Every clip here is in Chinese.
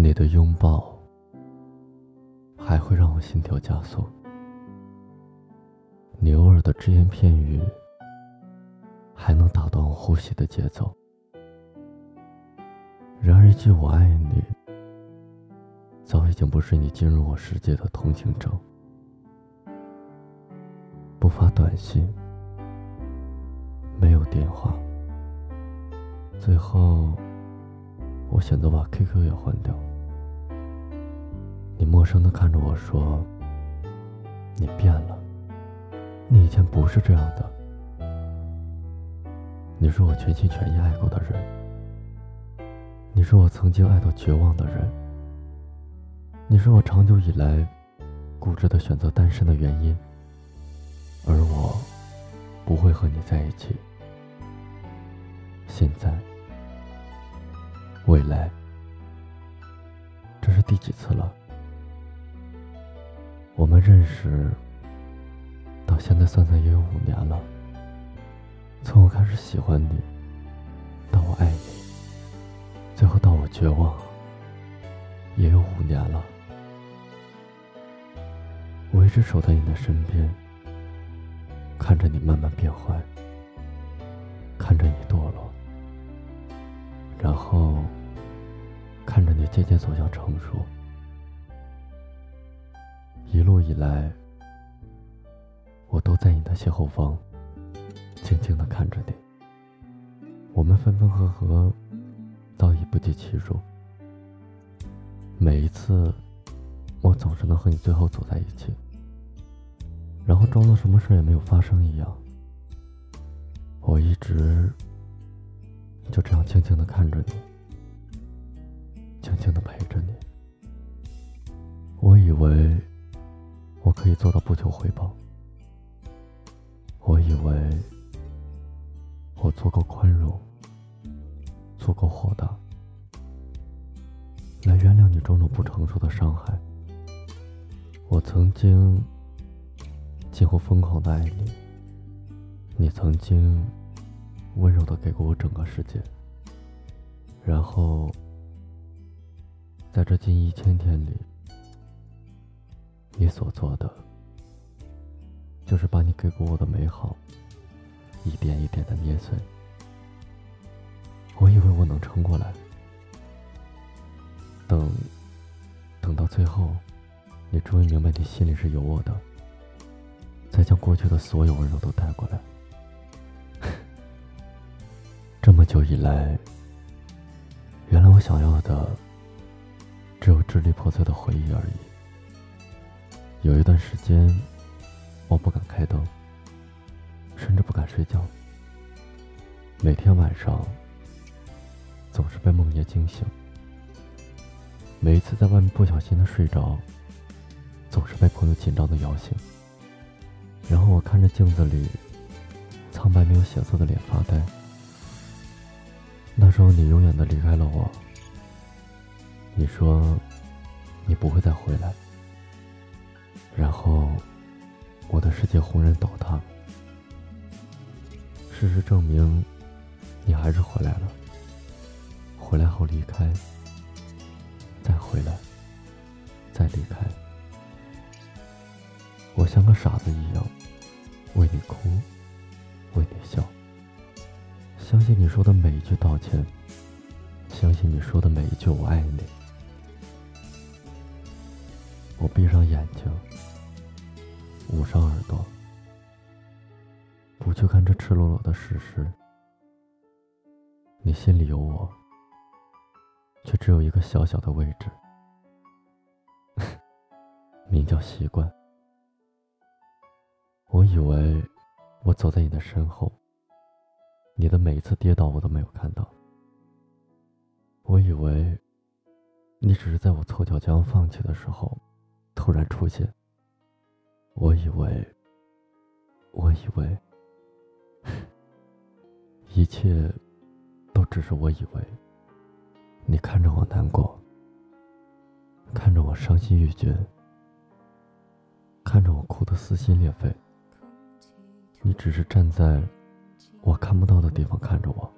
你的拥抱还会让我心跳加速，你偶尔的只言片语还能打断我呼吸的节奏。然而，一句“我爱你”早已经不是你进入我世界的通行证。不发短信，没有电话，最后我选择把 QQ 也换掉。你陌生的看着我说：“你变了，你以前不是这样的。你是我全心全意爱过的人，你是我曾经爱到绝望的人，你是我长久以来固执的选择单身的原因。”而我不会和你在一起。现在、未来，这是第几次了？我们认识到现在，算算也有五年了。从我开始喜欢你，到我爱你，最后到我绝望，也有五年了。我一直守在你的身边。看着你慢慢变坏，看着你堕落，然后看着你渐渐走向成熟。一路以来，我都在你的斜后方，静静的看着你。我们分分合合，早已不计其数。每一次，我总是能和你最后走在一起。然后装作什么事也没有发生一样。我一直就这样静静的看着你，静静的陪着你。我以为我可以做到不求回报，我以为我足够宽容，足够豁达，来原谅你种种不成熟的伤害。我曾经。几乎疯狂的爱你，你曾经温柔的给过我整个世界，然后在这近一千天里，你所做的就是把你给过我的美好一点一点的捏碎。我以为我能撑过来，等等到最后，你终于明白你心里是有我的。再将过去的所有温柔都带过来。这么久以来，原来我想要的只有支离破碎的回忆而已。有一段时间，我不敢开灯，甚至不敢睡觉。每天晚上，总是被梦魇惊醒。每一次在外面不小心的睡着，总是被朋友紧张的摇醒。然后我看着镜子里苍白没有血色的脸发呆。那时候你永远的离开了我。你说你不会再回来。然后我的世界轰然倒塌。事实证明，你还是回来了。回来后离开，再回来，再离开。我像个傻子一样。为你哭，为你笑。相信你说的每一句道歉，相信你说的每一句我爱你。我闭上眼睛，捂上耳朵，不去看这赤裸裸的事实。你心里有我，却只有一个小小的位置，名叫习惯。我以为我走在你的身后，你的每一次跌倒我都没有看到。我以为你只是在我凑巧将要放弃的时候突然出现。我以为，我以为，一切都只是我以为。你看着我难过，看着我伤心欲绝，看着我哭得撕心裂肺。你只是站在我看不到的地方看着我。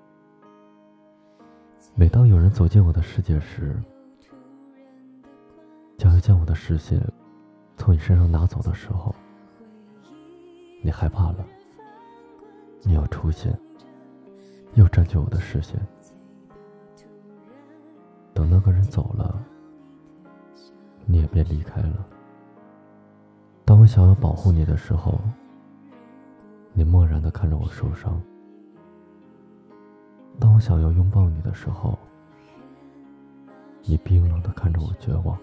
每当有人走进我的世界时，将我的视线从你身上拿走的时候，你害怕了。你要出现，又占据我的视线。等那个人走了，你也别离开了。当我想要保护你的时候，你漠然的看着我受伤；当我想要拥抱你的时候，你冰冷的看着我绝望；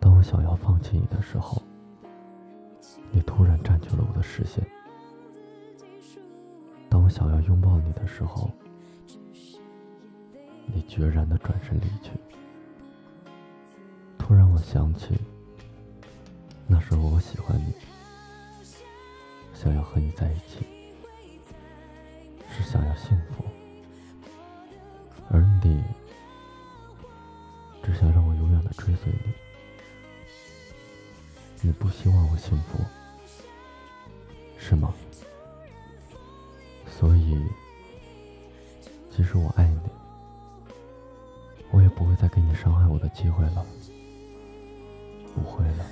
当我想要放弃你的时候，你突然占据了我的视线；当我想要拥抱你的时候，你决然的转身离去。突然，我想起。那时候我喜欢你，想要和你在一起，是想要幸福，而你只想让我永远的追随你。你不希望我幸福，是吗？所以，即使我爱你，我也不会再给你伤害我的机会了，不会了。